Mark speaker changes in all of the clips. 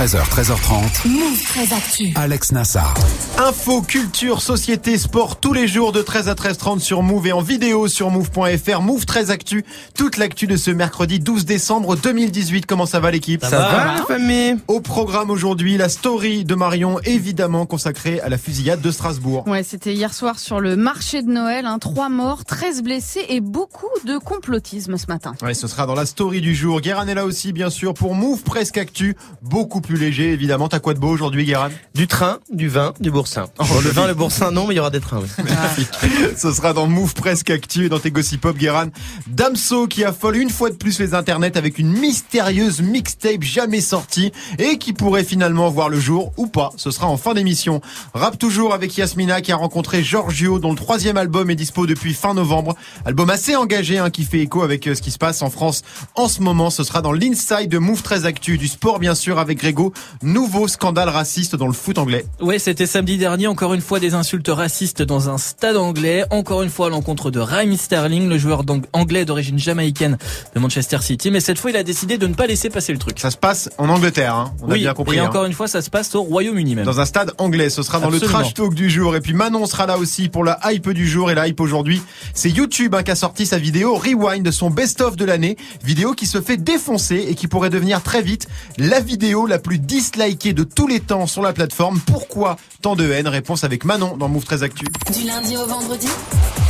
Speaker 1: 13h, 13h30.
Speaker 2: Move très actu.
Speaker 1: Alex Nassar.
Speaker 3: Info, culture, société, sport, tous les jours de 13 à 13h30 sur Move et en vidéo sur Move.fr. Move très actu. Toute l'actu de ce mercredi 12 décembre 2018. Comment ça va l'équipe?
Speaker 4: Ça, va, la famille?
Speaker 3: Au programme aujourd'hui, la story de Marion, évidemment consacrée à la fusillade de Strasbourg.
Speaker 5: Ouais, c'était hier soir sur le marché de Noël. Hein, Trois morts, 13 blessés et beaucoup de complotisme ce matin.
Speaker 3: Ouais, ce sera dans la story du jour. Guérin est là aussi, bien sûr, pour Move Presque Actu. Beaucoup plus léger, évidemment. T'as quoi de beau aujourd'hui, Guérin?
Speaker 4: Du train, du vin, du boursin. Bon, le vin, le boursin, non, mais il y aura des trains, oui.
Speaker 3: Ce sera dans Move Presque Actu et dans tes Gossip Pop, Guérin. Damso qui affole une fois de plus les internets avec une mystérieuse mixtape jamais sortie et qui pourrait finalement voir le jour ou pas. Ce sera en fin d'émission. Rap toujours avec Yasmina qui a rencontré Giorgio dont le troisième album est dispo depuis fin novembre. Album assez engagé hein, qui fait écho avec euh, ce qui se passe en France en ce moment. Ce sera dans l'inside de Move très Actu du sport bien sûr avec Nouveau scandale raciste dans le foot anglais.
Speaker 6: Ouais, c'était samedi dernier, encore une fois des insultes racistes dans un stade anglais, encore une fois à l'encontre de Raheem Sterling, le joueur anglais d'origine jamaïcaine de Manchester City, mais cette fois il a décidé de ne pas laisser passer le truc.
Speaker 3: Ça se passe en Angleterre, hein. on a
Speaker 6: oui,
Speaker 3: bien compris.
Speaker 6: et
Speaker 3: hein.
Speaker 6: encore une fois ça se passe au Royaume-Uni même.
Speaker 3: Dans un stade anglais, ce sera dans
Speaker 6: Absolument.
Speaker 3: le trash talk du jour. Et puis Manon sera là aussi pour la hype du jour. Et la hype aujourd'hui, c'est YouTube hein, qui a sorti sa vidéo Rewind de son best-of de l'année. Vidéo qui se fait défoncer et qui pourrait devenir très vite la vidéo la plus dislikée de tous les temps sur la plateforme. Pourquoi tant de haine? Réponse avec Manon dans Move 13 Actu.
Speaker 2: Du lundi au vendredi.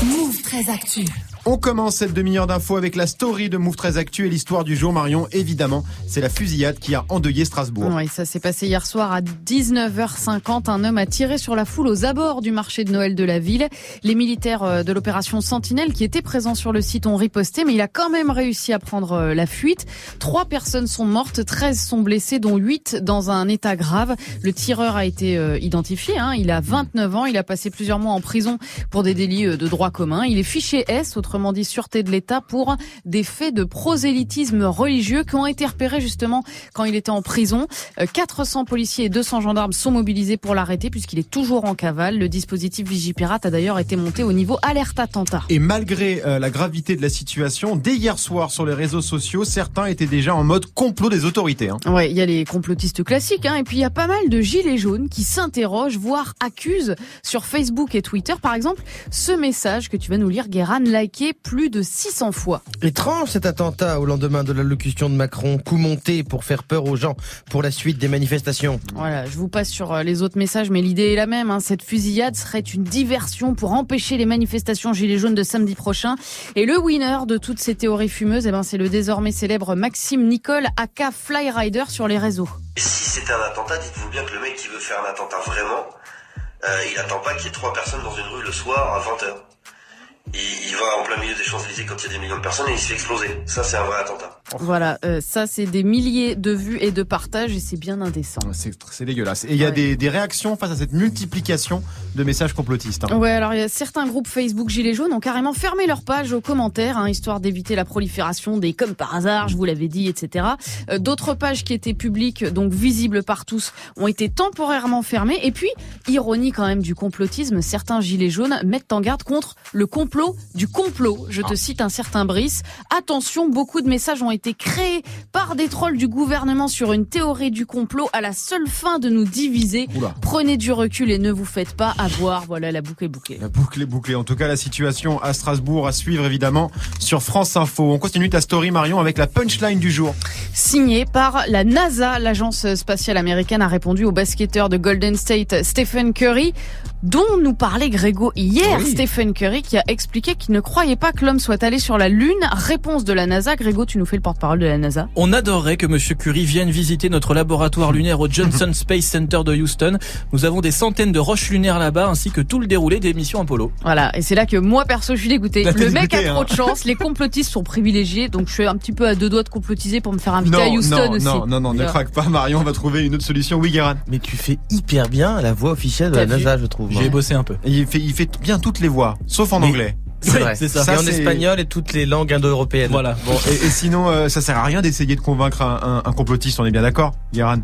Speaker 2: Move très actu.
Speaker 3: On commence cette demi-heure d'infos avec la story de Move 13 Actu et l'histoire du jour Marion. Évidemment, c'est la fusillade qui a endeuillé Strasbourg.
Speaker 5: Oui, ça s'est passé hier soir à 19h50. Un homme a tiré sur la foule aux abords du marché de Noël de la ville. Les militaires euh, de l'opération Sentinelle qui étaient présents sur le site ont riposté, mais il a quand même réussi à prendre euh, la fuite. Trois personnes sont mortes, 13 sont blessées, dont 8 dans un état grave. Le tireur a été euh, identifié. Hein. Il a 29 ans. Il a passé plusieurs mois en prison pour des délits de droit commun. Il est fiché S, autrement dit sûreté de l'État, pour des faits de prosélytisme religieux qui ont été repérés justement quand il était en prison. Euh, 400 policiers et 200 gendarmes sont mobilisés pour l'arrêter puisqu'il est toujours en cavale. Le dispositif Vigipirate a d'ailleurs été monté au niveau alerte attentat.
Speaker 3: Et malgré euh, la gravité de la situation, dès hier soir sur les réseaux sociaux, certains étaient déjà en mode complot des autorités. hein.
Speaker 5: Ouais, il y a les complotistes classiques, hein, et puis il y a pas mal de gilets jaunes qui s'interrogent, voire accusent sur Facebook et Twitter, par exemple, ce message que tu vas nous lire, Guéran, plus de 600 fois.
Speaker 4: Étrange cet attentat au lendemain de l'allocution de Macron, coup monté pour faire peur aux gens pour la suite des manifestations.
Speaker 5: Voilà, je vous passe sur euh, les autres messages, mais l'idée est la même. Hein. Cette fusillade serait une diversion pour empêcher les manifestations gilets jaunes de samedi prochain. Et le winner de toutes ces théories fumeuses, eh ben, c'est le désormais célèbre Maxime Nicole, aka Flyrider sur les réseaux.
Speaker 7: Et si c'était un attentat, dites-vous bien que le mec qui veut faire un attentat vraiment, euh, il attend pas qu'il y ait trois personnes dans une rue le soir à 20h. Il, il va en plein milieu des Champs-Élysées quand il y a des millions de personnes et il se fait exploser. Ça, c'est un vrai attentat.
Speaker 5: Voilà, euh, ça c'est des milliers de vues et de partages et c'est bien indécent.
Speaker 3: C'est c'est dégueulasse. Et il y a
Speaker 5: Ouais.
Speaker 3: des, des réactions face à cette multiplication de messages complotistes. hein.
Speaker 5: Ouais, alors il y a certains groupes Facebook Gilets jaunes ont carrément fermé leur page aux commentaires, hein, histoire d'éviter la prolifération des comme par hasard, je vous l'avais dit, etc. Euh, D'autres pages qui étaient publiques, donc visibles par tous, ont été temporairement fermées. Et puis, ironie quand même du complotisme, certains Gilets jaunes mettent en garde contre le complot du complot. Je te cite un certain Brice. Attention, beaucoup de messages ont été créés par des trolls du gouvernement sur une théorie du complot à la seule fin de nous diviser.
Speaker 3: Oula.
Speaker 5: Prenez du recul et ne vous faites pas avoir. Voilà, la boucle est bouclée.
Speaker 3: La boucle est bouclée. En tout cas, la situation à Strasbourg à suivre évidemment sur France Info. On continue ta story Marion avec la punchline du jour.
Speaker 5: Signé par la NASA, l'agence spatiale américaine a répondu au basketteur de Golden State Stephen Curry, dont nous parlait Grégo hier.
Speaker 3: Oui.
Speaker 5: Stephen Curry qui a expliqué qu'il ne croyait pas que l'homme soit allé sur la Lune. Réponse de la NASA. Grégo, tu nous fais le porte-parole de la NASA.
Speaker 6: On adorerait que Monsieur Curie vienne visiter notre laboratoire lunaire au Johnson Space Center de Houston. Nous avons des centaines de roches lunaires là-bas ainsi que tout le déroulé des missions Apollo.
Speaker 5: Voilà, et c'est là que moi perso je suis dégoûté.
Speaker 3: Bah,
Speaker 5: Le mec
Speaker 3: dégoûté,
Speaker 5: a trop
Speaker 3: hein.
Speaker 5: de chance, les complotistes sont privilégiés, donc je suis un petit peu à deux doigts de complotiser pour me faire inviter
Speaker 3: Non,
Speaker 5: à Houston
Speaker 3: non,
Speaker 5: aussi.
Speaker 3: non, non, non, ne craque pas Marion, on va trouver une autre solution. Oui, Guérin.
Speaker 4: Mais tu fais hyper bien la voix officielle de la NASA, je trouve.
Speaker 6: J'ai bossé un peu.
Speaker 3: Et Il fait, il fait bien toutes les voix, sauf en
Speaker 4: Oui.
Speaker 3: anglais.
Speaker 4: C'est vrai.
Speaker 6: c'est ça.
Speaker 4: Et en espagnol et toutes les langues indo-européennes.
Speaker 6: Voilà.
Speaker 3: Bon, et, et sinon, euh, ça sert à rien d'essayer de convaincre un, un- un complotiste, on est bien d'accord, Guérin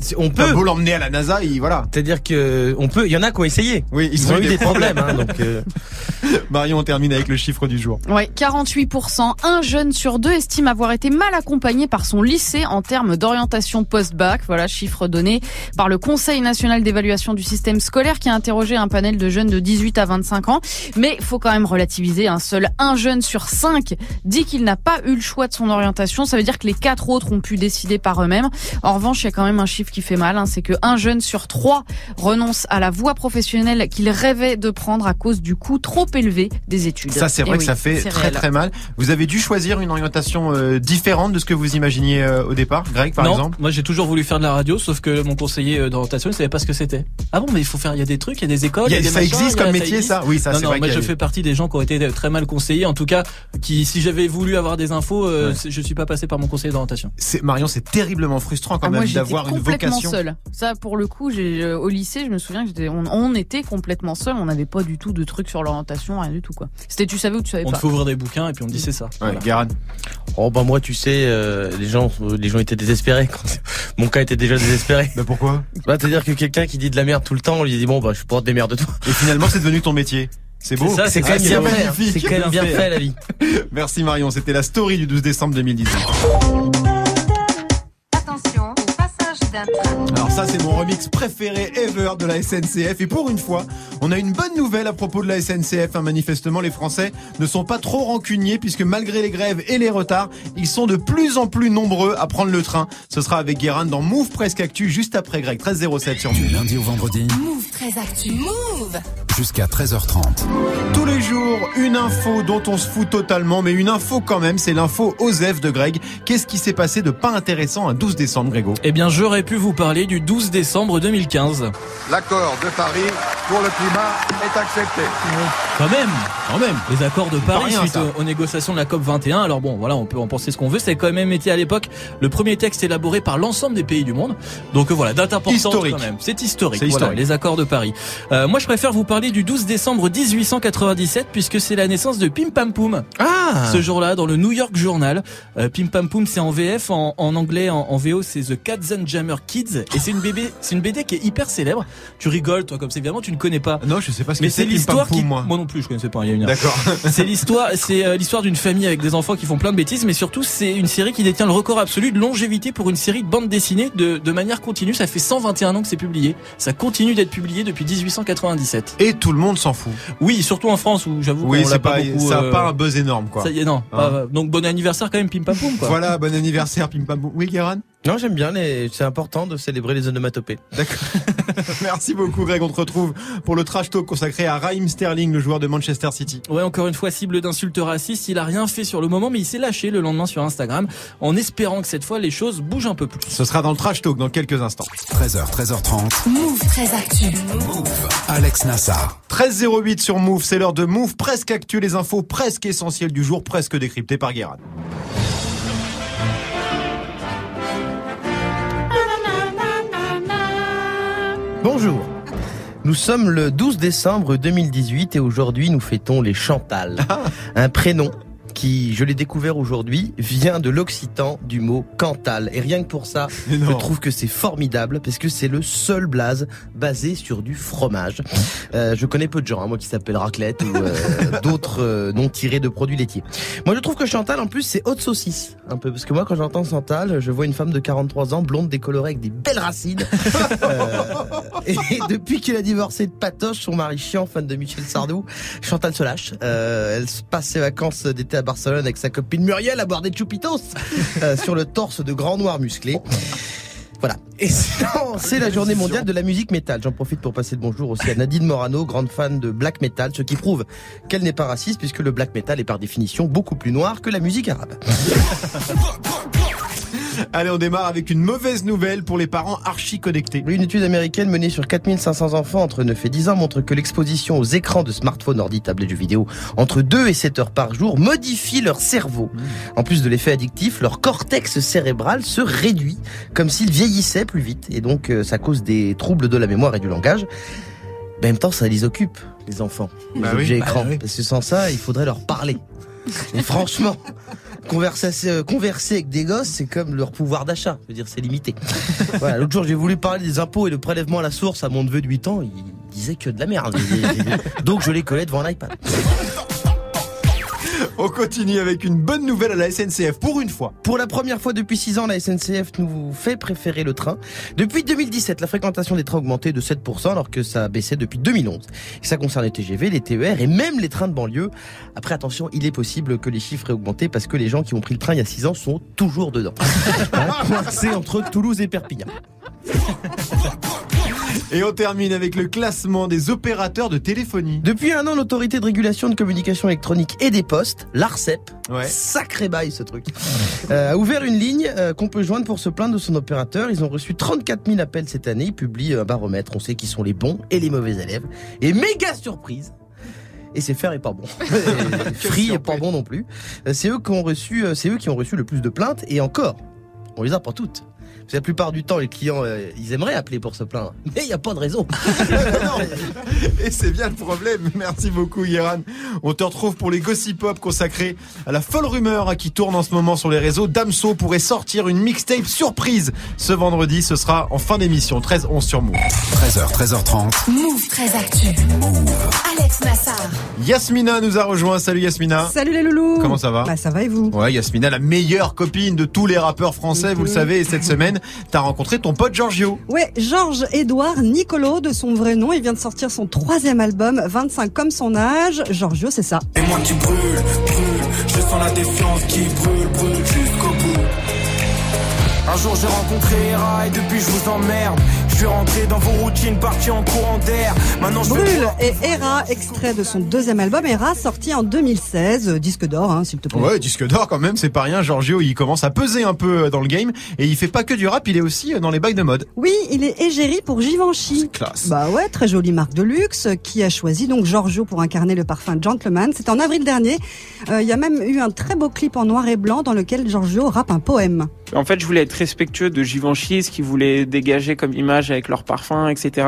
Speaker 4: C'est- on peut.
Speaker 3: beau l'emmener à la NASA, il, voilà.
Speaker 4: C'est-à-dire que on peut. Il y en a qui ont essayé.
Speaker 3: Oui,
Speaker 4: Ils, ont, eu des problèmes. hein, donc, euh,
Speaker 3: Marion, on termine avec le chiffre du jour.
Speaker 5: Ouais, 48%. Un jeune sur deux estime avoir été mal accompagné par son lycée en termes d'orientation post-bac. Voilà, chiffre donné par le Conseil national d'évaluation du système scolaire qui a interrogé un panel de jeunes de 18 à 25 ans. Mais il faut quand même relativiser. Un seul un jeune sur cinq dit qu'il n'a pas eu le choix de son orientation. Ça veut dire que les quatre autres ont pu décider par eux-mêmes. En revanche, il a quand même un chiffre qui fait mal. hein, c'est que un jeune sur trois renonce à la voie professionnelle qu'il rêvait de prendre à cause du coût trop élevé des études.
Speaker 3: Ça, c'est
Speaker 5: Eh
Speaker 3: vrai que
Speaker 5: oui,
Speaker 3: ça fait
Speaker 5: c'est
Speaker 3: très
Speaker 5: réel.
Speaker 3: très mal. Vous avez dû choisir une orientation euh, différente de ce que vous imaginiez euh, au départ, Greg, par
Speaker 6: non,
Speaker 3: exemple?
Speaker 6: moi j'ai toujours voulu faire de la radio, sauf que mon conseiller euh, d'orientation ne savait pas ce que c'était. Ah bon, mais il faut faire, il y a des trucs, il y a des écoles,
Speaker 3: Il y a-
Speaker 6: il y a des
Speaker 3: Ça
Speaker 6: machins,
Speaker 3: existe comme
Speaker 6: ça
Speaker 3: métier,
Speaker 6: existe.
Speaker 3: ça? Oui, ça,
Speaker 6: non,
Speaker 3: c'est
Speaker 6: non,
Speaker 3: vrai
Speaker 6: moi je fais partie des gens qui ont été très mal conseillés. En tout cas, qui, si j'avais voulu avoir des infos, euh,
Speaker 3: Ouais.
Speaker 6: c'est- je suis pas passé par mon conseiller d'orientation.
Speaker 3: C'est Marion, c'est terriblement frustrant quand
Speaker 5: Ah,
Speaker 3: même d'avoir une
Speaker 5: complètement
Speaker 3: vocation.
Speaker 5: seule. Ça, pour le coup, j'ai euh, au lycée, je me souviens que on, on était complètement seul. On n'avait pas du tout de trucs sur l'orientation, rien du tout quoi. C'était tu savais ou tu savais
Speaker 6: On te
Speaker 5: pas?
Speaker 6: fait ouvrir des bouquins et puis on te dit c'est ça.
Speaker 3: Ouais,
Speaker 6: Voilà.
Speaker 4: Oh bah moi, tu sais, euh, les gens, les gens étaient désespérés. Mon cas était déjà désespéré.
Speaker 3: Bah pourquoi?
Speaker 4: Bah, c'est-à-dire que quelqu'un qui dit de la merde tout le temps, on lui dit bon bah je porte des merdes de toi.
Speaker 3: Et finalement, c'est devenu ton métier. C'est beau.
Speaker 6: C'est ça,
Speaker 4: C'est
Speaker 6: Ah,
Speaker 4: quand même bien fait.
Speaker 3: magnifique.
Speaker 4: C'est quand même bien
Speaker 6: fait.
Speaker 4: la vie.
Speaker 3: Merci Marion, c'était la story du 12 décembre 2018.
Speaker 8: Attention.
Speaker 3: Alors ça, c'est mon remix préféré ever de la SNCF. Et pour une fois, on a une bonne nouvelle à propos de la SNCF. hein. Manifestement, les Français ne sont pas trop rancuniers puisque malgré les grèves et les retards, ils sont de plus en plus nombreux à prendre le train. Ce sera avec Guérin dans Move Presque Actu juste après Greg 1307 sur
Speaker 1: Du lundi au vendredi
Speaker 2: Move très actu. Move.
Speaker 1: Jusqu'à 13h30.
Speaker 3: Tous les jours, une info dont on se fout totalement, mais une info quand même, c'est l'info OSEF de Greg. Qu'est-ce qui s'est passé de pas intéressant un 12 décembre, Grégo?
Speaker 6: Eh bien, j'aurais pu vous parler du 12 décembre 2015.
Speaker 9: L'accord de Paris pour le climat est accepté.
Speaker 6: Quand même, quand même. Les accords de Paris
Speaker 3: rien,
Speaker 6: suite aux, aux négociations de la COP 21. Alors bon, voilà, on peut en penser ce qu'on veut. C'est quand même été à l'époque le premier texte élaboré par l'ensemble des pays du monde. Donc euh, voilà, date importante
Speaker 3: Historique.
Speaker 6: quand même. C'est historique.
Speaker 3: C'est
Speaker 6: Voilà,
Speaker 3: historique.
Speaker 6: les accords de Paris. Euh, moi, je préfère vous parler du 12 décembre 1897 puisque c'est la naissance de Pim Pam Poum.
Speaker 4: Ah.
Speaker 6: Ce jour-là, dans le New York Journal, euh, Pim Pam Poum, c'est en VF, en, en anglais, en, en VO, c'est The Katzenjammer Kids, et c'est une BD, c'est une BD qui est hyper célèbre. Tu rigoles, toi, comme ça, évidemment, tu ne connais pas.
Speaker 3: Non, je sais pas ce que
Speaker 6: Mais c'est
Speaker 3: Pim Pam
Speaker 6: l'histoire qui,
Speaker 3: moi.
Speaker 6: non plus, je connaissais pas. Il y a une.
Speaker 3: D'accord.
Speaker 6: C'est l'histoire, c'est euh, l'histoire d'une famille avec des enfants qui font plein de bêtises, mais surtout c'est une série qui détient le record absolu de longévité pour une série de bandes dessinées de, de manière continue. Ça fait 121 ans que c'est publié. Ça continue d'être publié depuis 1897.
Speaker 3: Et tout le monde s'en fout.
Speaker 6: Oui, surtout en France où j'avoue
Speaker 3: Oui,
Speaker 6: qu'on l'a
Speaker 3: c'est pas,
Speaker 6: beaucoup.
Speaker 3: ça a
Speaker 6: euh,
Speaker 3: pas un buzz énorme, quoi.
Speaker 6: ça y est, non.
Speaker 3: Hein.
Speaker 6: pas- donc bon anniversaire quand même, Pim Pam Poum, quoi.
Speaker 3: Voilà, bon anniversaire, Pim Pam Poum. Oui, Guérin?
Speaker 4: Non, j'aime bien les. C'est important de célébrer les onomatopées.
Speaker 3: D'accord. Merci beaucoup, Greg. On te retrouve pour le trash talk consacré à Raheem Sterling, le joueur de Manchester City.
Speaker 6: Ouais, encore une fois, cible d'insultes racistes. Il a rien fait sur le moment, mais il s'est lâché le lendemain sur Instagram en espérant que cette fois les choses bougent un peu plus.
Speaker 3: Ce sera dans le trash talk dans quelques instants.
Speaker 1: 13h, 13h30.
Speaker 2: Move très actu.
Speaker 1: Alex Nassar.
Speaker 3: 13.08 sur Move, c'est l'heure de Move, presque actu, les infos presque essentielles du jour, presque décryptées par Guérin.
Speaker 4: Bonjour. Nous sommes le 12 décembre 2018 et aujourd'hui nous fêtons les Chantal. Un prénom qui, je l'ai découvert aujourd'hui, vient de l'occitan du mot Cantal. Et rien que pour ça, je trouve que c'est formidable parce que c'est le seul blaze basé sur du fromage. Euh, je connais peu de gens, hein, moi qui s'appellent raclette ou euh, d'autres euh, noms tirés de produits laitiers. Moi je trouve que Chantal en plus c'est haute saucisse un peu parce que moi quand j'entends Chantal, je vois une femme de 43 ans blonde décolorée avec des belles racines. Euh, et depuis qu'elle a divorcé de Patoche, son mari chiant, fan de Michel Sardou, Chantal se lâche. Euh, elle se passe ses vacances d'été à Barcelone avec sa copine Muriel à boire des chupitos euh, sur le torse de grands noirs musclés. Voilà. Et sinon, c'est la journée mondiale de la musique métal. J'en profite pour passer le bonjour aussi à Nadine Morano, grande fan de black metal, ce qui prouve qu'elle n'est pas raciste puisque le black metal est par définition beaucoup plus noir que la musique arabe.
Speaker 3: Allez, on démarre avec une mauvaise nouvelle pour les parents archi connectés.
Speaker 4: Une étude américaine menée sur 4500 enfants entre 9 et 10 ans montre que l'exposition aux écrans de smartphones, ordi, tablettes, jeux vidéo entre 2 et 7 heures par jour modifie leur cerveau. En plus de l'effet addictif, leur cortex cérébral se réduit comme s'il vieillissait plus vite et donc euh, ça cause des troubles de la mémoire et du langage. En même temps, ça les occupe, les enfants, les
Speaker 3: Bah oui.
Speaker 4: objets
Speaker 3: Bah
Speaker 4: écrans.
Speaker 6: oui.
Speaker 4: Parce que sans ça, il faudrait leur parler. Et franchement, Converser, euh, converser avec des gosses, c'est comme leur pouvoir d'achat. Je veux dire, c'est limité. voilà, l'autre jour, j'ai voulu parler des impôts et le prélèvement à la source à mon neveu de 8 ans. Il disait que de la merde. Donc, je les collais devant l'iPad.
Speaker 3: On continue avec une bonne nouvelle à la SNCF pour une fois.
Speaker 4: Pour la première fois depuis 6 ans, la SNCF nous fait préférer le train. Depuis 2017, la fréquentation des trains a augmenté de 7% alors que ça baissait depuis 2011. Et ça concerne les TGV, les TER et même les trains de banlieue. Après, attention, il est possible que les chiffres aient augmenté parce que les gens qui ont pris le train il y a 6 ans sont toujours dedans. C'est entre Toulouse et Perpignan.
Speaker 3: Et on termine avec le classement des opérateurs de téléphonie.
Speaker 4: Depuis un an, l'autorité de régulation de communication électronique et des postes, l'ARCEP,
Speaker 3: Ouais.
Speaker 4: sacré bail ce truc, euh, a ouvert une ligne euh, qu'on peut joindre pour se plaindre de son opérateur. Ils ont reçu 34 000 appels cette année. Ils publient un baromètre. On sait qui sont les bons et les mauvais élèves. Et méga surprise. Et c'est faire et pas bon. Free et pas bon non plus. Euh, C'est eux qui ont reçu, c'est eux qui ont reçu le plus de plaintes et encore, on les a pas toutes. Parce que La plupart du temps, les clients, euh, ils aimeraient appeler pour se plaindre, mais il n'y a pas de raison.
Speaker 3: Et c'est bien le problème. Merci beaucoup, Yeran. On te retrouve pour les gossip pop consacrés à la folle rumeur qui tourne en ce moment sur les réseaux. Damso pourrait sortir une mixtape surprise ce vendredi. Ce sera en fin d'émission, 13-11 sur Move.
Speaker 1: 13h, 13h30.
Speaker 2: Move très actu. Alex Nassar.
Speaker 3: Yasmina nous a rejoint. Salut Yasmina.
Speaker 10: Salut les loulous
Speaker 3: Comment ça va?
Speaker 10: Bah ça va et vous?
Speaker 3: Ouais, Yasmina, la meilleure copine de tous les rappeurs français, vous le savez. Et cette semaine, t'as rencontré ton pote Giorgio.
Speaker 10: Ouais, Georges Édouard Nicolo de son vrai nom, il vient de sortir son troisième album, 25 comme son âge. Giorgio, c'est ça.
Speaker 11: Et moi qui brûle, brûle, je sens la défiance qui brûle, brûle jusqu'au bout. Un jour j'ai rencontré Hera et depuis je vous emmerde. Je suis rentré dans vos routines, parti en courant d'air. Maintenant je
Speaker 10: Brûle et Hera, extrait de son deuxième album, Hera, sorti en 2016, euh, disque d'or, hein, s'il te plaît.
Speaker 3: Ouais, disque d'or quand même, c'est pas rien. Giorgio, il commence à peser un peu dans le game. Et il fait pas que du rap, il est aussi dans les bails de mode.
Speaker 10: Oui, il est égérie pour Givenchy.
Speaker 3: Classe.
Speaker 10: Bah ouais, très jolie marque de luxe qui a choisi donc Giorgio pour incarner le parfum Gentleman. C'était en avril dernier. Euh, Il y a même eu un très beau clip en noir et blanc dans lequel Giorgio rappe un poème.
Speaker 12: En fait, je voulais être respectueux de Givenchy, ce qu'ils voulaient dégager comme image avec leur parfum, etc.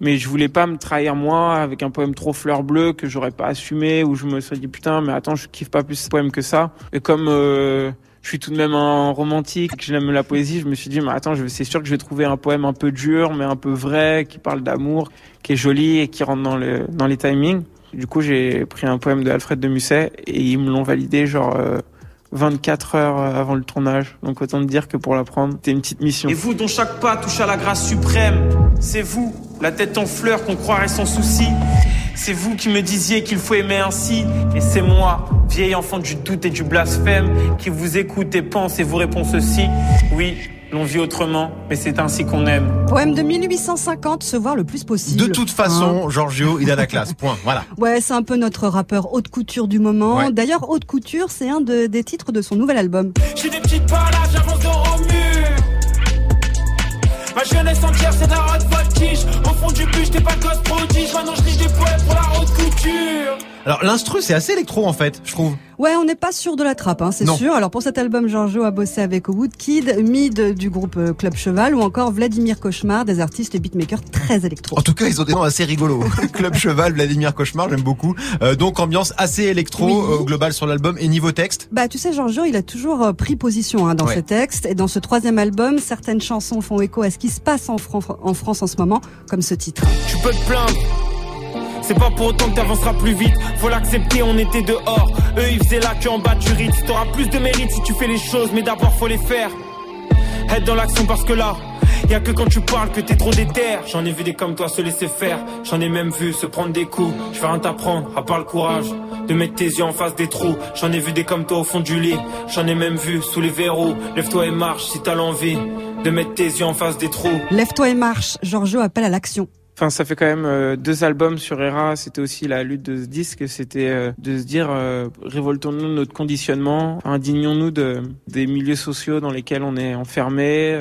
Speaker 12: Mais je voulais pas me trahir moi avec un poème trop fleur bleue que j'aurais pas assumé, où je me serais dit putain, mais attends, je kiffe pas plus ce poème que ça. Et comme euh, je suis tout de même un romantique, que j'aime la poésie, je me suis dit, mais attends, c'est sûr que je vais trouver un poème un peu dur, mais un peu vrai, qui parle d'amour, qui est joli et qui rentre dans, le, dans les timings. Du coup, j'ai pris un poème de Alfred de Musset et ils me l'ont validé genre euh, 24 heures avant le tournage. Donc autant te dire que pour l'apprendre, c'était une petite mission. Et vous dont chaque pas touche à la grâce suprême, c'est vous, la tête en fleurs qu'on croirait sans souci. C'est vous qui me disiez qu'il faut aimer ainsi. Et c'est moi, vieil enfant du doute et du blasphème, qui vous écoute et pense et vous répond ceci. Oui, l'on vit autrement, mais c'est ainsi qu'on aime.
Speaker 10: Poème de 1850, se voir le plus possible.
Speaker 3: De toute façon, Giorgio, il a la classe. Point. Voilà.
Speaker 10: Ouais, c'est un peu notre rappeur haute couture du moment.
Speaker 3: Ouais.
Speaker 10: D'ailleurs, haute couture, c'est un de- des titres de son nouvel album.
Speaker 11: J'ai des petites j'avance au mur. Ma jeunesse entière, c'est de la haute voltige. Au fond du j'étais pas le gosse prodige. Maintenant, je lis des poèmes pour la haute couture.
Speaker 3: Alors l'instru, c'est assez électro en fait, je trouve.
Speaker 10: Ouais, on n'est pas sûr de la trappe, hein, c'est sûr. Alors pour cet album, Giorgio a bossé avec Woodkid, Mid du groupe euh, Club Cheval ou encore Vladimir Cauchemar, des artistes et beatmakers très électro.
Speaker 3: En tout cas, ils ont des noms assez rigolos. Club Cheval, Vladimir Cauchemar, j'aime beaucoup. Euh, donc ambiance assez électro
Speaker 10: Oui.
Speaker 3: euh, au global sur l'album. Et niveau texte,
Speaker 10: Bah, tu sais, Giorgio, il a toujours euh, pris position hein, dans
Speaker 3: Ouais.
Speaker 10: ses textes. Et dans ce troisième album, certaines chansons font écho à ce qui se passe en, Fran- en France en ce moment, comme ce titre.
Speaker 11: Tu peux te plaindre. C'est pas pour autant que t'avanceras plus vite. Faut l'accepter, on était dehors. Eux, ils faisaient la queue en bas du Ritz. T'auras plus de mérite si tu fais les choses, mais d'abord faut les faire. Être dans l'action parce que là, y a que quand tu parles que t'es trop déter. J'en ai vu des comme toi se laisser faire. J'en ai même vu se prendre des coups. Je vais rien t'apprendre, à part le courage. De mettre tes yeux en face des trous. J'en ai vu des comme toi au fond du lit. J'en ai même vu sous les verrous. Lève-toi et marche si t'as l'envie. De mettre tes yeux en face des trous.
Speaker 10: Lève-toi et marche. Giorgio appelle à l'action.
Speaker 12: Enfin, ça fait quand même euh, deux albums sur Era. C'était aussi la lutte de ce disque. C'était euh, de se dire, euh, révoltons-nous de notre conditionnement, indignons-nous de, des milieux sociaux dans lesquels on est enfermé.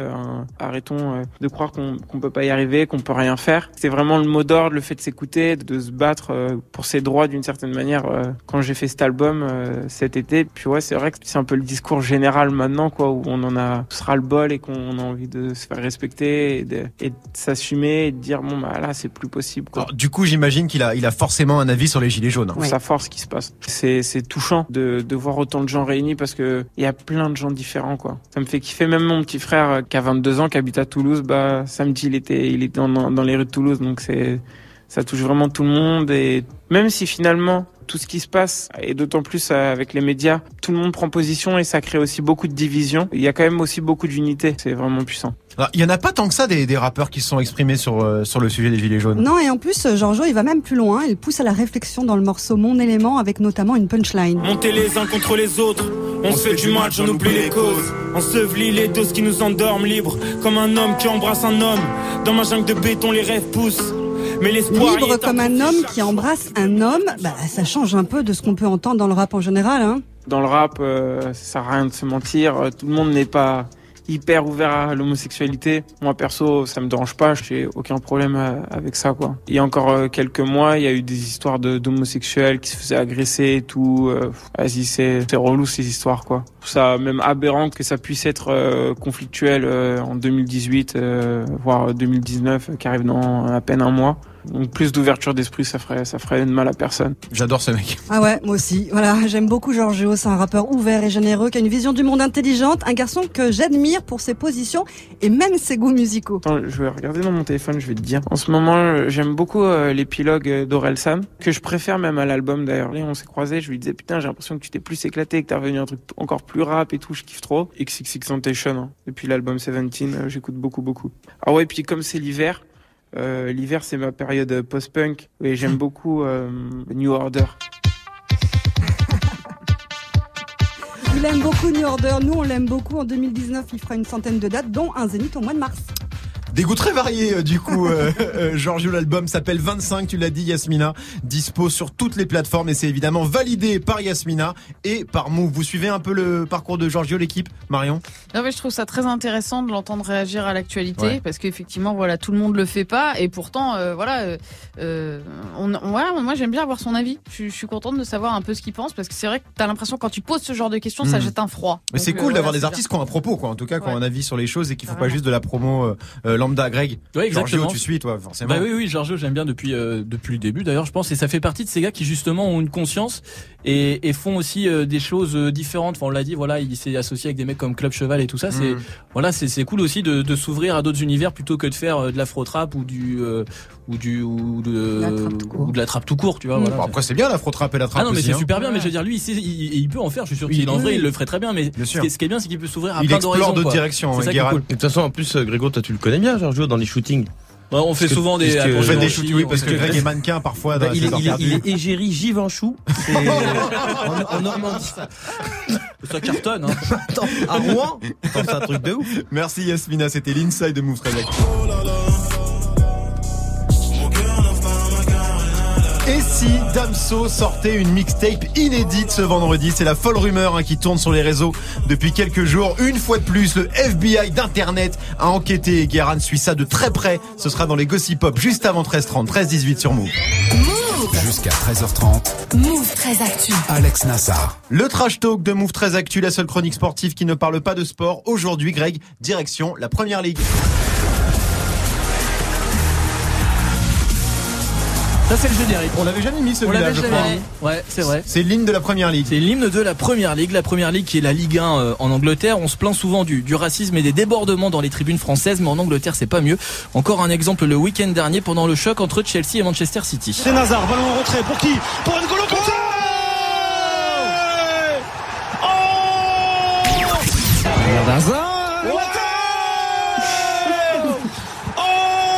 Speaker 12: arrêtons de croire qu'on qu'on peut pas y arriver, qu'on peut rien faire. C'est vraiment le mot d'ordre, le fait de s'écouter, de se battre pour ses droits d'une certaine manière. quand j'ai fait cet album cet été, puis ouais, c'est vrai que c'est un peu le discours général maintenant, quoi, où on en a sera le bol et qu'on a envie de se faire respecter et de, de s'assumer et de dire bon bah là, c'est plus possible. Quoi.
Speaker 3: Alors, du coup, j'imagine qu'il a, il a forcément un avis sur les gilets jaunes. hein.
Speaker 12: Ça force ce qui se passe. C'est, c'est touchant de, de voir autant de gens réunis parce que il y a plein de gens différents, quoi. Ça me fait kiffer. Même mon petit frère euh, qui a 22 ans, qui habite à Toulouse, bah, samedi, il était, il était dans, dans, dans les rues de Toulouse. Donc c'est, ça touche vraiment tout le monde et même si finalement, tout ce qui se passe, et d'autant plus avec les médias, tout le monde prend position et ça crée aussi beaucoup de divisions. Il y a quand même aussi beaucoup d'unité. C'est vraiment puissant.
Speaker 3: Alors, il y en a pas tant que ça des, des rappeurs qui se sont exprimés sur, euh, sur le sujet des gilets jaunes.
Speaker 10: Non, et en plus, euh, Giorgio, il va même plus loin. Il pousse à la réflexion dans le morceau Mon élément avec notamment une punchline.
Speaker 11: Monter les uns contre les autres, on se fait du match, on oublie les causes. Ensevelit les doses qui nous endorment libres, comme un homme qui embrasse un homme. Dans ma jungle de béton, les rêves poussent. Mais l'espoir.
Speaker 10: Libre
Speaker 11: est
Speaker 10: comme un homme qui embrasse un homme, bah, ça change un peu de ce qu'on peut entendre dans le rap en général. Hein.
Speaker 12: Dans le rap, euh, ça sert à rien de se mentir. Euh, Tout le monde n'est pas hyper ouvert à l'homosexualité. Moi perso, ça me dérange pas. J'ai aucun problème euh, avec ça, quoi. Il y a encore euh, quelques mois, il y a eu des histoires d'homosexuels qui se faisaient agresser et tout. Euh, Vas-y, c'est relou ces histoires, quoi. Ça même aberrant que ça puisse être conflictuel en 2018, euh, voire 2019, euh, qui arrive dans à peine un mois. Donc plus d'ouverture d'esprit, ça ferait ça ferait de mal à personne.
Speaker 3: J'adore ce mec.
Speaker 10: Ah ouais, moi aussi. Voilà, j'aime beaucoup Giorgio. C'est un rappeur ouvert et généreux qui a une vision du monde intelligente. Un garçon que j'admire pour ses positions et même ses goûts musicaux.
Speaker 12: Attends, je vais regarder dans mon téléphone, je vais te dire. En ce moment, euh, j'aime beaucoup euh, l'épilogue euh, d'Orelsan, que je préfère même à l'album d'ailleurs. Là, on s'est croisés, je lui disais putain, j'ai l'impression que tu t'es plus éclaté, que t'es revenu un truc encore plus rap et tout, je kiffe trop. XXX hein. depuis l'album 17, euh, j'écoute beaucoup beaucoup. Ah ouais, puis comme c'est l'hiver, euh, l'hiver c'est ma période post-punk et j'aime beaucoup euh, New Order.
Speaker 10: Il aime beaucoup New Order. Nous, on l'aime beaucoup. En 2019, il fera une centaine de dates, dont un zénith au mois de mars.
Speaker 3: Des goûts très variés, euh, du coup. Euh, euh, Giorgio, l'album s'appelle 25, tu l'as dit, Yasmina. Dispo sur toutes les plateformes et c'est évidemment validé par Yasmina et par Move. Vous suivez un peu le parcours de Giorgio, l'équipe, Marion?
Speaker 5: Non, mais je trouve ça très intéressant de l'entendre réagir à l'actualité
Speaker 3: Ouais.
Speaker 5: parce qu'effectivement, voilà, tout le monde le fait pas et pourtant, euh, voilà, euh, euh, on, on- voilà, moi j'aime bien avoir son avis. Je, suis- je suis contente de savoir un peu ce qu'il pense parce que c'est vrai que t'as l'impression quand tu poses ce genre de questions, ça
Speaker 3: Mhm.
Speaker 5: jette un froid.
Speaker 3: Mais c'est
Speaker 5: euh,
Speaker 3: cool d'avoir
Speaker 5: voilà,
Speaker 3: des artistes qui ont un propos, quoi. En tout cas, qui ont un avis sur les choses et qui font pas
Speaker 5: Carrément.
Speaker 3: juste de la promo euh, euh, lambda. Greg,
Speaker 6: Ouais,
Speaker 3: Giorgio,
Speaker 6: exactement.
Speaker 3: tu suis, toi, forcément.
Speaker 6: Bah oui, oui, Giorgio, j'aime bien depuis euh, depuis le début d'ailleurs, je pense, et ça fait partie de ces gars qui justement ont une conscience et, et font aussi euh, des choses euh, différentes. Enfin, on l'a dit, voilà, il s'est associé avec des mecs comme Club Cheval et tout ça. C'est
Speaker 3: Mm.
Speaker 6: voilà, c'est c'est cool aussi de, de s'ouvrir à d'autres univers plutôt que de faire de l'afro trap ou du euh, ou du ou de
Speaker 10: La trappe tout court.
Speaker 6: ou de la trappe tout court, tu vois.
Speaker 10: Mm.
Speaker 6: Voilà.
Speaker 3: Bon, après, c'est bien la trap et la trappe
Speaker 6: Ah non mais c'est
Speaker 3: hein.
Speaker 6: super bien mais je veux dire lui il, sait- il, il peut en faire je suis sûr
Speaker 3: Oui,
Speaker 6: qu'il en vrai
Speaker 3: oui.
Speaker 6: il le ferait très bien mais
Speaker 3: Bien
Speaker 6: ce
Speaker 3: sûr.
Speaker 6: qui, est, ce qui est bien c'est qu'il peut s'ouvrir à
Speaker 3: Il
Speaker 6: plein
Speaker 3: explore
Speaker 6: d'horizons
Speaker 3: d'autres
Speaker 6: quoi.
Speaker 3: directions,
Speaker 6: cool.
Speaker 4: Et de toute façon, en plus, euh, Grégo, toi, tu le connais bien, Giorgio, dans les shootings.
Speaker 6: Ouais, on fait souvent des
Speaker 3: On fait des
Speaker 6: de
Speaker 3: oui, parce que Greg est mannequin parfois.
Speaker 4: Bah,
Speaker 3: dans
Speaker 4: il, est, il, est, il est égérie Givenchy. C'est en, en Normandie.
Speaker 6: ça cartonne hein.
Speaker 4: Attends, à Rouen C'est un truc de ouf.
Speaker 3: Merci Yasmina, c'était l'inside de Move Très si Damso sortait une mixtape inédite ce vendredi C'est la folle rumeur hein, qui tourne sur les réseaux depuis quelques jours. Une fois de plus, le FBI d'Internet a enquêté et Guérin suit ça de très près. Ce sera dans les Gossip Pop juste avant 13h30, 13h18 sur Move.
Speaker 2: Move.
Speaker 1: Jusqu'à 13h30,
Speaker 2: Move très actu.
Speaker 1: Alex Nassar.
Speaker 3: Le trash talk de Move très Actu, la seule chronique sportive qui ne parle pas de sport. Aujourd'hui, Greg, direction la Première Ligue.
Speaker 6: Ça c'est le générique
Speaker 3: On l'avait jamais mis
Speaker 6: on
Speaker 3: celui-là,
Speaker 6: l'avait
Speaker 3: je
Speaker 6: jamais
Speaker 3: crois.
Speaker 6: ouais c'est vrai
Speaker 3: C'est l'hymne de la Première Ligue.
Speaker 6: C'est l'hymne de la première ligue, la première ligue qui est la Ligue 1 euh, en Angleterre. On se plaint souvent du, du racisme et des débordements dans les tribunes françaises, mais en Angleterre c'est pas mieux. Encore un exemple le week-end dernier pendant le choc entre Chelsea et Manchester City.
Speaker 11: C'est Nazar, ballon en retrait pour qui? Pour N'Golo Kanté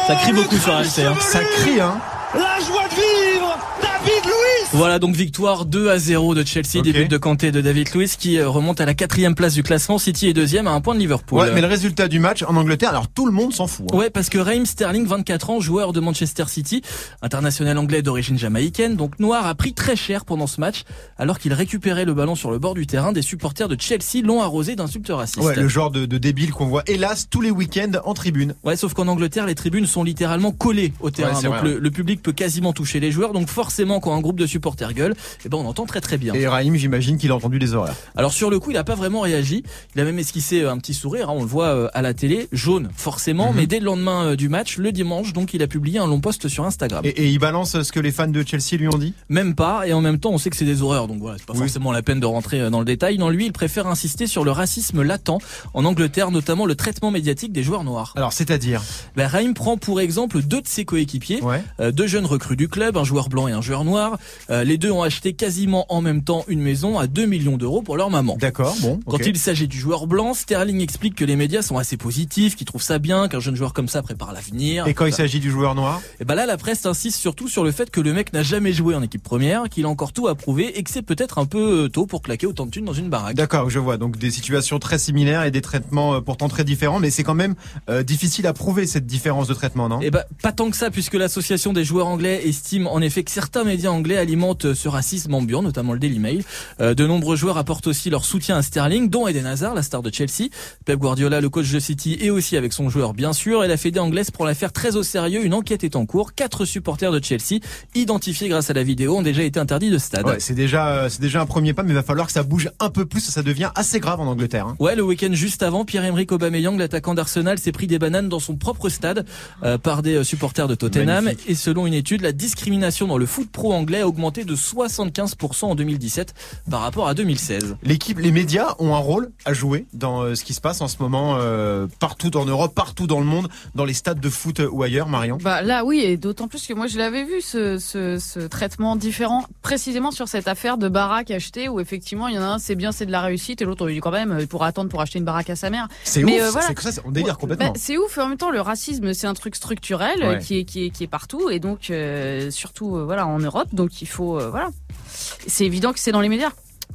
Speaker 6: Ça crie beaucoup sur RMC. Hein.
Speaker 3: Ça crie, hein
Speaker 11: La joie de vivre David Luiz
Speaker 6: Voilà donc victoire 2 à 0 de Chelsea, buts de Kanté de David Luiz qui euh, remonte à la quatrième place du classement. City est deuxième à un point de Liverpool.
Speaker 3: Ouais, mais le résultat du match en Angleterre, alors tout le monde s'en fout. hein.
Speaker 6: Ouais, parce que Raheem Sterling, 24 ans, joueur de Manchester City, international anglais d'origine jamaïcaine, donc noir, a pris très cher pendant ce match, alors qu'il récupérait le ballon sur le bord du terrain. Des supporters de Chelsea l'ont arrosé d'insultes racistes.
Speaker 3: Ouais, le genre de, de débile qu'on voit hélas tous les week-ends en tribune.
Speaker 6: Ouais, sauf qu'en Angleterre, les tribunes sont littéralement collées au terrain,
Speaker 3: Ouais,
Speaker 6: donc
Speaker 3: vrai,
Speaker 6: le, le public peut quasiment toucher les joueurs, donc forcément quand un groupe de supporters gueule, eh ben, on entend très très bien.
Speaker 3: Et Raïm, j'imagine qu'il a entendu les horaires.
Speaker 6: Alors sur le coup, il a pas vraiment réagi. Il a même esquissé euh, un petit sourire. hein, on le voit euh, à la télé, jaune forcément.
Speaker 3: Mhm.
Speaker 6: Mais dès le lendemain euh, du match, le dimanche, donc il a publié un long post sur Instagram.
Speaker 3: Et, et il balance ce que les fans de Chelsea lui ont dit?
Speaker 6: Même pas. Et en même temps, on sait que c'est des horreurs. Donc voilà, c'est pas
Speaker 3: Oui.
Speaker 6: forcément la peine de rentrer dans le détail. Non, lui, il préfère insister sur le racisme latent en Angleterre, notamment le traitement médiatique des joueurs noirs.
Speaker 3: Alors, c'est-à-dire?
Speaker 6: Ben, Raïm prend pour exemple deux de ses coéquipiers,
Speaker 3: Ouais.
Speaker 6: euh, deux jeunes recrues du club, un joueur blanc et un joueur noir. Euh, les deux ont acheté quasiment en même temps une maison à 2 millions d'euros pour leur maman.
Speaker 3: D'accord, bon.
Speaker 6: Quand il s'agit du joueur blanc, Sterling explique que les médias sont assez positifs, qu'ils trouvent ça bien, qu'un jeune joueur comme ça prépare l'avenir.
Speaker 3: Et quand il s'agit du joueur noir?
Speaker 6: Et ben là, la presse insiste surtout sur le fait que le mec n'a jamais joué en équipe première, qu'il a encore tout à prouver et que c'est peut-être un peu euh, tôt pour claquer autant de thunes dans une baraque.
Speaker 3: D'accord, je vois. Donc des situations très similaires et des traitements euh, pourtant très différents, mais c'est quand même euh, difficile à prouver cette différence de traitement, non?
Speaker 6: Eh ben, pas tant que ça, puisque l'association des joueurs anglais estime en effet que certains médias anglais alimentent ce racisme ambiant, notamment le Daily Mail. Euh, de nombreux joueurs apportent aussi leur soutien à Sterling, dont Eden Hazard, la star de Chelsea. Pep Guardiola, le coach de City, et aussi avec son joueur, bien sûr. Et la fédé anglaise prend l'affaire très au sérieux. Une enquête est en cours. Quatre supporters de Chelsea, identifiés grâce à la vidéo, ont déjà été interdits de stade.
Speaker 3: Ouais, c'est déjà, euh, c'est déjà un premier pas, mais il va falloir que ça bouge un peu plus. Ça devient assez grave en Angleterre. hein.
Speaker 6: Ouais, le week-end juste avant, Pierre-Emerick Aubameyang, l'attaquant d'Arsenal, s'est pris des bananes dans son propre stade euh, par des euh, supporters de Tottenham.
Speaker 3: Magnifique.
Speaker 6: Et selon une étude, la discrimination dans le foot pro anglais a augmenté de 75% en 2017 par rapport à 2016.
Speaker 3: L'équipe, les médias ont un rôle à jouer dans euh, ce qui se passe en ce moment euh, partout en Europe, partout dans le monde, dans les stades de foot ou ailleurs, Marion?
Speaker 5: Bah là oui et d'autant plus que moi je l'avais vu ce, ce, ce traitement différent précisément sur cette affaire de baraque achetée où effectivement il y en a un c'est bien c'est de la réussite et l'autre il dit quand même il pourra attendre pour acheter une baraque à sa mère.
Speaker 3: C'est ouf,
Speaker 5: euh, voilà.
Speaker 3: c'est que ça, c'est- on délire complètement.
Speaker 5: Bah, c'est ouf et en même temps le racisme c'est un truc structurel
Speaker 3: Ouais.
Speaker 5: qui, est, qui, est, qui est partout et donc euh, surtout euh, voilà en Europe donc il faut euh, voilà c'est évident que c'est dans les médias.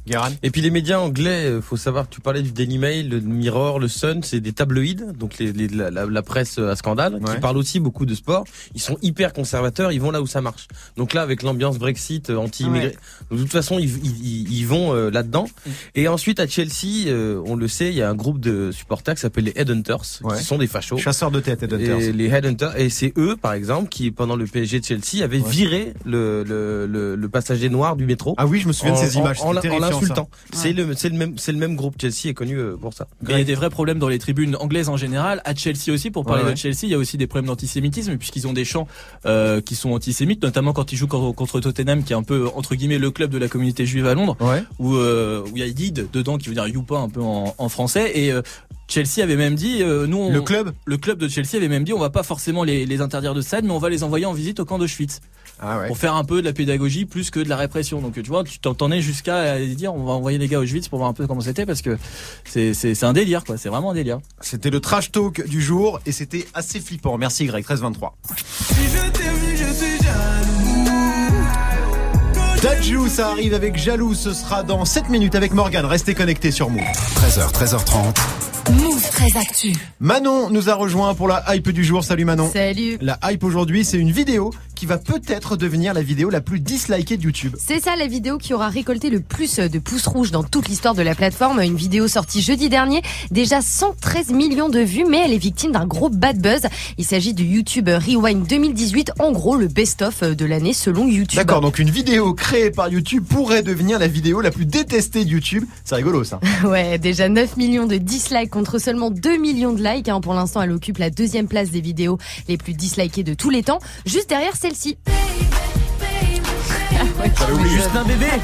Speaker 3: Guérin
Speaker 4: Et puis les médias anglais, euh, faut savoir que tu parlais du Daily Mail, le Mirror, le Sun, c'est des tabloïds, donc les, les- la, la- la presse à scandale,
Speaker 3: Ouais.
Speaker 4: qui parlent aussi beaucoup de sport. Ils sont hyper conservateurs, ils vont là où ça marche. Donc là, avec l'ambiance Brexit, euh, anti-immigré, de toute façon, ils, ils, ils vont euh, là-dedans. Et ensuite à Chelsea, euh, on le sait, il y a un groupe de supporters qui s'appelle les Headhunters,
Speaker 3: Ouais.
Speaker 4: qui sont des fachos.
Speaker 3: Chasseurs de tête, Headhunters.
Speaker 4: Et les Headhunters, et c'est eux, par exemple, qui pendant le PSG de Chelsea avaient
Speaker 3: Ouais.
Speaker 4: viré le, le, le, le passager noir du métro.
Speaker 3: Ah oui, je me souviens de ces images.
Speaker 4: En, en,
Speaker 3: ça.
Speaker 4: C'est le, le même, c'est le même groupe. Chelsea est connu euh, pour ça.
Speaker 6: Il y a des vrais problèmes dans les tribunes anglaises en général, à Chelsea aussi. Pour parler
Speaker 3: Ouais, ouais.
Speaker 6: de Chelsea, il y a aussi des problèmes d'antisémitisme puisqu'ils ont des chants euh, qui sont antisémites, notamment quand ils jouent contre, contre Tottenham, qui est un peu entre guillemets le club de la communauté juive à Londres,
Speaker 3: Ouais.
Speaker 6: où euh, où il y a Yid dedans qui veut dire Youpa un peu en, en français. Et euh, Chelsea avait même dit, euh, nous, on-
Speaker 3: Le club
Speaker 6: le club de Chelsea avait même dit, on va pas forcément les, les interdire de stade, mais on va les envoyer en visite au camp d'Auschwitz
Speaker 3: Ah ouais.
Speaker 6: pour faire un peu de la pédagogie plus que de la répression. Donc tu vois, tu t'entendais jusqu'à dire, on va envoyer les gars à Auschwitz pour voir un peu comment c'était parce que c'est c'est c'est un délire quoi. C'est vraiment un délire.
Speaker 3: C'était le trash talk du jour et c'était assez flippant. Merci Greg, 1323. Dadju, ça arrive avec Jaloux, ce sera dans 7 minutes avec Morgan. Restez connectés sur Move.
Speaker 1: 13h, 13h30.
Speaker 2: Move très actu.
Speaker 3: Manon nous a rejoint pour la hype du jour. Salut Manon.
Speaker 5: Salut.
Speaker 3: La hype aujourd'hui, c'est une vidéo qui va peut-être devenir la vidéo la plus dislikée de YouTube.
Speaker 13: C'est ça la vidéo qui aura récolté le plus de pouces rouges dans toute l'histoire de la plateforme. Une vidéo sortie jeudi dernier, déjà 113 millions de vues, mais elle est victime d'un gros bad buzz. Il s'agit du YouTube Rewind 2018, en gros le best-of de l'année selon YouTube.
Speaker 3: D'accord, donc une vidéo créée par YouTube pourrait devenir la vidéo la plus détestée de YouTube. C'est rigolo ça.
Speaker 13: Ouais, déjà 9 millions de dislikes contre seulement 2 millions de likes. hein. Pour l'instant, elle occupe la deuxième place des vidéos les plus dislikées de tous les temps, juste derrière celle-ci.
Speaker 6: Juste un bébé.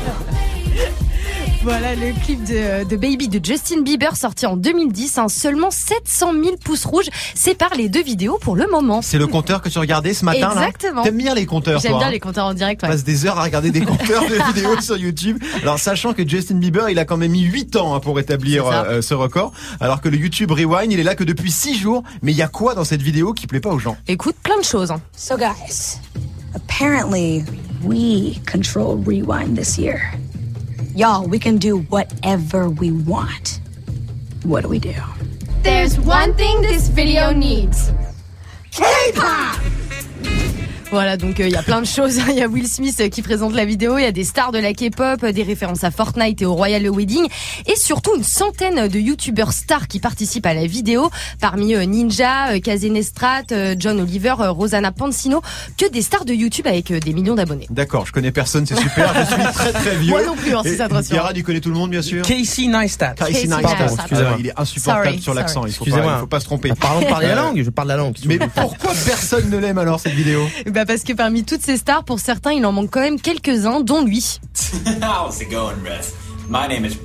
Speaker 13: Voilà le clip de, de Baby de Justin Bieber sorti en 2010. hein. Seulement 700 000 pouces rouges séparent les deux vidéos pour le moment.
Speaker 3: C'est le compteur que tu regardais ce matin là
Speaker 13: Exactement.
Speaker 3: T'aimes bien les compteurs
Speaker 13: J'aime bien
Speaker 3: hein
Speaker 13: les compteurs en direct.
Speaker 3: On
Speaker 13: ouais.
Speaker 3: passe des heures à regarder des compteurs de vidéos sur YouTube. Alors sachant que Justin Bieber, il a quand même mis 8 ans hein, pour établir
Speaker 13: ça.
Speaker 3: euh, ce record, alors que le YouTube Rewind, il est là que depuis 6 jours. Mais il y a quoi dans cette vidéo qui plaît pas aux gens?
Speaker 13: Écoute, plein de choses. hein.
Speaker 14: So, guys, apparently we control Rewind this year. Y'all, we can do whatever we want. What do we do?
Speaker 15: There's one thing this video needs.
Speaker 14: K-pop!
Speaker 13: Voilà, donc euh, il y a plein de choses. Il y a Will Smith euh, qui présente la vidéo, il y a des stars de la K-pop, euh, des références à Fortnite et au Royal Wedding, et surtout une centaine de youtubeurs stars qui participent à la vidéo, parmi eux Ninja, Kazenestrat, John Oliver, Rosanna Pansino, que des stars de YouTube avec des millions d'abonnés.
Speaker 3: D'accord, je connais personne, c'est super. Je suis très très vieux.
Speaker 13: Moi non plus, hein, si ça te rassure.
Speaker 3: Gérard, il connaît tout le monde, bien sûr.
Speaker 4: Casey Neistat.
Speaker 3: Casey Neistat. Excusez-moi, il est insupportable
Speaker 13: Sorry,
Speaker 3: sur l'accent. Il faut
Speaker 4: Excusez-moi.
Speaker 3: pas, il faut pas se tromper.
Speaker 4: Parlons de parler la langue, je parle la langue.
Speaker 3: Mais pourquoi personne ne l'aime alors cette vidéo?
Speaker 13: Bah parce que parmi toutes ces stars, pour certains, il en manque quand même quelques-uns, dont lui.
Speaker 15: My name is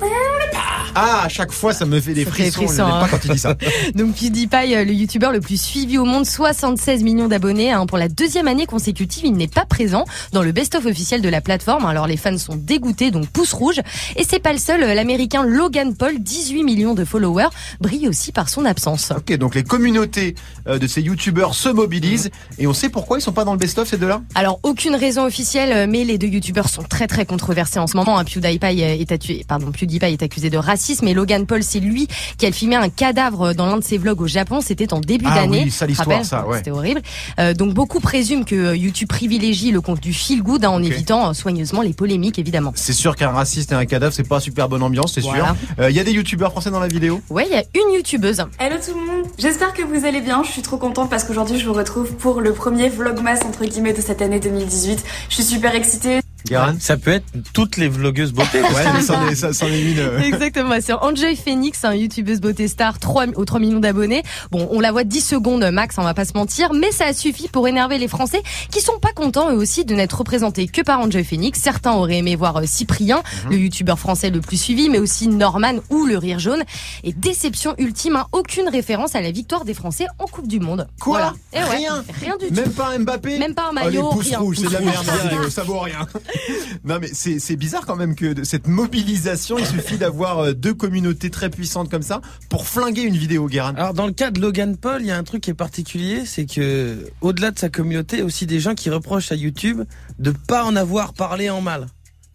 Speaker 3: Ah, à chaque fois, ça me fait des
Speaker 13: Ça fait
Speaker 3: frissons. Je
Speaker 13: frissons,
Speaker 3: n'aime
Speaker 13: hein.
Speaker 3: pas quand il dit ça.
Speaker 13: Donc PewDiePie, euh, le youtubeur le plus suivi au monde, 76 millions d'abonnés. hein. Pour la deuxième année consécutive, il n'est pas présent dans le best-of officiel de la plateforme. Alors les fans sont dégoûtés, donc pouce rouge. Et c'est pas le seul, euh, l'américain Logan Paul, 18 millions de followers, brille aussi par son absence.
Speaker 3: Ok, donc les communautés euh, de ces youtubeurs se mobilisent et on sait pourquoi ils sont pas dans le best-of ces deux-là?
Speaker 13: Alors aucune raison officielle, mais les deux youtubeurs sont très très controversés en ce moment. hein. PewDiePie euh, est, pardon, PewDiePie est accusé de racisme et Logan Paul, c'est lui qui a filmé un cadavre dans l'un de ses vlogs au Japon. C'était en début
Speaker 3: Ah
Speaker 13: d'année.
Speaker 3: oui, ça, l'histoire, ça, ouais.
Speaker 13: C'était horrible. Euh, donc beaucoup présument que euh, YouTube privilégie le contenu feel good hein, en évitant euh, soigneusement les polémiques évidemment.
Speaker 3: C'est sûr qu'un raciste et un cadavre, c'est pas super bonne ambiance, c'est
Speaker 13: Voilà.
Speaker 3: sûr. Euh, Il y a des youtubeurs français dans la vidéo?
Speaker 13: Ouais, il y a une youtubeuse.
Speaker 16: Hello tout le monde, j'espère que vous allez bien, je suis trop contente parce qu'aujourd'hui je vous retrouve pour le premier vlogmas entre guillemets de cette année 2018. Je suis super excitée.
Speaker 4: Ça peut être toutes les vlogueuses beauté.
Speaker 3: Ouais, mais c'en est, ça- c'en est une.
Speaker 13: Exactement, c'est Enjoy Phoenix, un youtubeuse beauté star, 3, aux 3 millions d'abonnés. Bon, on la voit 10 secondes max, on va pas se mentir, mais ça a suffi pour énerver les Français qui sont pas contents eux aussi de n'être représentés que par Enjoy Phoenix. Certains auraient aimé voir euh, Cyprien,
Speaker 3: Mhm.
Speaker 13: le youtubeur français le plus suivi, mais aussi Norman ou le Rire Jaune. Et déception ultime, hein, aucune référence à la victoire des Français en Coupe du Monde.
Speaker 3: Quoi
Speaker 13: Voilà. Eh ouais,
Speaker 3: Rien
Speaker 13: Rien du tout.
Speaker 3: Même pas un Mbappé
Speaker 13: Même pas un
Speaker 3: Oh, les
Speaker 13: maillot, rien.
Speaker 3: rouges, c'est de la merde vidéo, ça vaut rien. Non mais c'est bizarre quand même que de cette mobilisation, il suffit d'avoir euh, deux communautés très puissantes comme ça pour flinguer une vidéo, Guérin.
Speaker 4: Alors dans le cas de Logan Paul, il y a un truc qui est particulier, c'est que au-delà de sa communauté, il y a aussi des gens qui reprochent à YouTube de pas en avoir parlé en mal.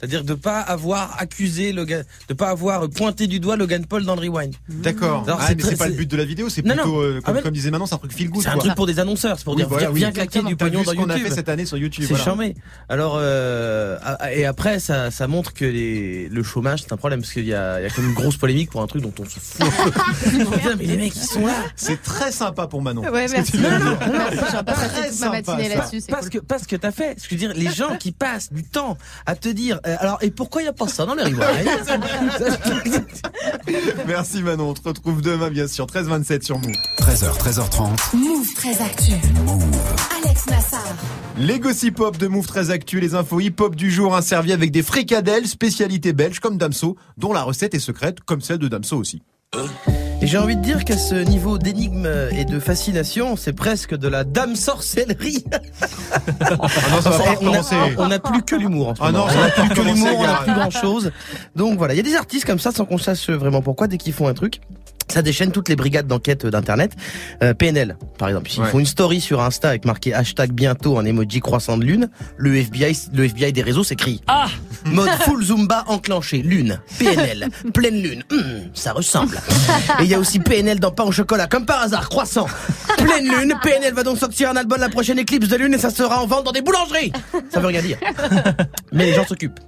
Speaker 4: C'est-à-dire de pas avoir accusé Logan, de pas avoir pointé du doigt Logan Paul dans le rewind.
Speaker 3: D'accord.
Speaker 4: Alors,
Speaker 3: Ah,
Speaker 4: c'est
Speaker 3: mais
Speaker 4: très-
Speaker 3: c'est pas le but de la vidéo, c'est
Speaker 4: Non,
Speaker 3: plutôt,
Speaker 4: non.
Speaker 3: euh,
Speaker 4: Ah,
Speaker 3: comme, disait Manon, c'est un truc feel good.
Speaker 4: C'est un truc pour des annonceurs, c'est pour
Speaker 3: Oui,
Speaker 4: dire
Speaker 3: voilà,
Speaker 4: viens,
Speaker 3: oui.
Speaker 4: claquer du pognon dans
Speaker 3: ce qu'on a
Speaker 4: YouTube.
Speaker 3: fait cette année sur YouTube.
Speaker 4: C'est
Speaker 3: voilà.
Speaker 4: charmé. Alors euh, ah, et après ça, ça montre que les, le chômage c'est un problème parce qu'il y a, il y a comme une grosse polémique pour un truc dont on se fout. un peu. Putain, mais les mecs ils sont là.
Speaker 3: C'est très sympa pour Manon.
Speaker 13: Ouais, merci. ma
Speaker 3: sympa,
Speaker 13: matinée
Speaker 3: ça.
Speaker 13: là-dessus,
Speaker 4: Parce que parce que t'as fait. Ce que je veux dire, les gens qui passent du temps à te dire alors et pourquoi il y a pas ça dans les rewind
Speaker 3: Merci Manon, on te retrouve demain bien sûr, 13-27 sur Move.
Speaker 1: 13h, 13h30.
Speaker 2: Move très actu. Alex Nassar.
Speaker 3: Les gossip hop de Move très actu, les infos hip hop du jour, hein, servis avec des fricadelles, spécialité belge comme Damso, dont la recette est secrète comme celle de Damso aussi.
Speaker 4: Et j'ai envie de dire qu'à ce niveau d'énigme et de fascination, c'est presque de la dame sorcellerie.
Speaker 3: Ah non, ça va pas
Speaker 4: on, a,
Speaker 3: recommencer.
Speaker 4: on a plus que l'humour en ce
Speaker 3: Ah
Speaker 4: moment.
Speaker 3: non, ça
Speaker 4: on
Speaker 3: va
Speaker 4: a plus que l'humour, on a
Speaker 3: Gérard.
Speaker 4: plus grand chose. Donc voilà, il y a des artistes comme ça sans qu'on sache vraiment pourquoi dès qu'ils font un truc. Ça déchaîne toutes les brigades d'enquête d'internet. Euh, PNL, par exemple, s'ils
Speaker 3: Ouais.
Speaker 4: font une story sur Insta avec marqué hashtag bientôt un emoji croissant de lune, le FBI, le FBI des réseaux s'écrit Ah Mode full Zumba enclenché, lune, PNL, pleine lune, Hmm, ça ressemble. Et il y a aussi PNL dans pain au chocolat, comme par hasard, croissant, pleine lune, PNL va donc sortir un album la prochaine éclipse de lune et ça sera en vente dans des boulangeries. Ça veut rien dire. Mais les gens s'occupent.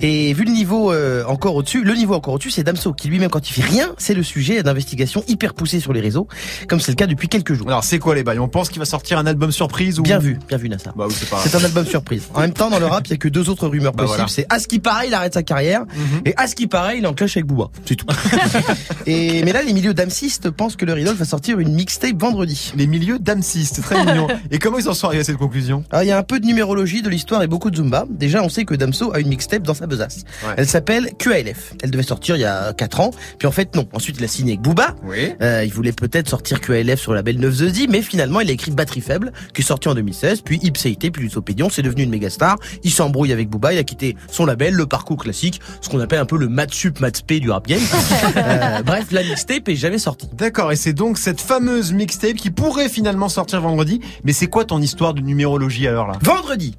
Speaker 4: Et vu le niveau euh, encore au-dessus, le niveau encore au-dessus, c'est Damso qui lui-même quand il fait rien, c'est le sujet d'investigation hyper poussé sur les réseaux, comme c'est le cas depuis quelques jours.
Speaker 3: Alors c'est quoi les bails? On pense qu'il va sortir un album surprise ou
Speaker 4: Bien vu, bien vu Nassar.
Speaker 3: Bah oui, c'est pas.
Speaker 4: C'est un album surprise. En même temps, dans le rap, il y a que deux autres rumeurs
Speaker 3: Bah
Speaker 4: possibles.
Speaker 3: voilà.
Speaker 4: C'est à ce qui paraît, il arrête sa carrière, et à ce qui paraît, il est en clash avec Booba. C'est tout. et mais là, les milieux d'amsistes pensent que le Riddle va sortir une mixtape vendredi.
Speaker 3: Les milieux d'amsistes, très mignon. Et comment ils en sont arrivés à cette conclusion?
Speaker 4: Alors, il y a un peu de numérologie, de l'histoire et beaucoup de Zumba. Déjà, on sait que Damso a une mixtape dans sa besace.
Speaker 3: Ouais.
Speaker 4: Elle s'appelle QALF. Elle devait sortir il y a 4 ans. Puis en fait, non. Ensuite, il a signé avec Booba.
Speaker 3: Oui.
Speaker 4: Euh, il voulait peut-être sortir QALF sur le label 9 The Z, mais finalement, il a écrit Batterie Faible, qui est sorti en 2016. Puis Ipséité, puis Lutopédion, c'est devenu une méga star. Il s'embrouille avec Booba. Il a quitté son label, le parcours classique, ce qu'on appelle un peu le Matsup Matspé du rap game. Euh, bref, la mixtape est jamais sortie.
Speaker 3: D'accord, et c'est donc cette fameuse mixtape qui pourrait finalement sortir vendredi. Mais c'est quoi ton histoire de numérologie alors là?
Speaker 4: Vendredi,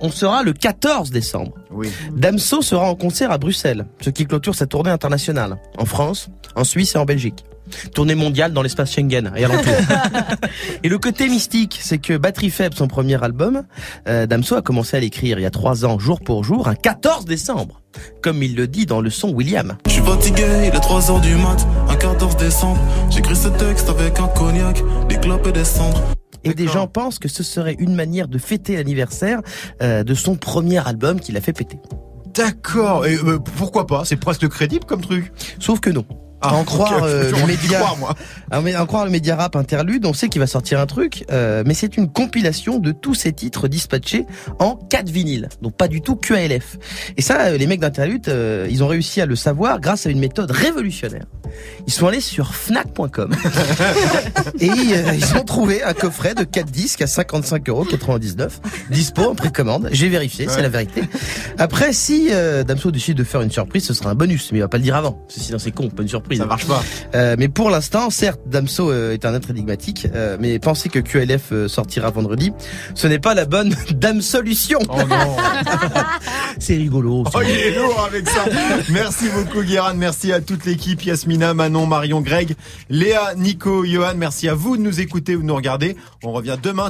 Speaker 4: on sera le 14 décembre.
Speaker 3: Oui.
Speaker 4: Damso sera en concert à Bruxelles, ce qui clôture sa tournée internationale, en France, en Suisse et en Belgique. Tournée mondiale dans l'espace Schengen et alentour. et le côté mystique, c'est que Batterie Faible, son premier album, euh, Damso a commencé à l'écrire il y a trois ans, jour pour jour, un 14 décembre. Comme il le dit dans le son William.
Speaker 17: Je suis fatigué, il est 3 heures du mat, un 14 décembre. J'écris ce texte avec un cognac, des clopes et des cendres.
Speaker 4: Et des gens pensent que ce serait une manière de fêter l'anniversaire euh, de son premier album qu'il a fait péter.
Speaker 3: D'accord. Et euh, pourquoi pas? C'est presque crédible comme truc.
Speaker 4: Sauf que non.
Speaker 3: Ah,
Speaker 4: à en
Speaker 3: ok,
Speaker 4: croire euh, le média,
Speaker 3: croire, moi.
Speaker 4: à en croire le média rap interlude, on sait qu'il va sortir un truc, euh, mais c'est une compilation de tous ces titres dispatchés en 4 vinyles, donc pas du tout QALF. Et ça, euh, les mecs d'interlude, euh, ils ont réussi à le savoir grâce à une méthode révolutionnaire. Ils sont allés sur Fnac.com et euh, ils ont trouvé un coffret de 4 disques à 55,99€, dispo en précommande. J'ai vérifié, c'est la vérité. Après, si euh, Damso décide de faire une surprise, ce sera un bonus, mais il va pas le dire avant. Parce que sinon c'est con, pas une surprise.
Speaker 3: Ça marche pas.
Speaker 4: Euh, mais pour l'instant, certes, Damso euh, est un être énigmatique, euh, mais penser que QLF euh, sortira vendredi, ce n'est pas la bonne Dame Solution.
Speaker 3: Oh non.
Speaker 4: c'est rigolo.
Speaker 3: Oh, il est lourd avec ça. Merci beaucoup, Guérin. Merci à toute l'équipe. Yasmina, Manon, Marion, Greg, Léa, Nico, Johan. Merci à vous de nous écouter ou de nous regarder. On revient demain.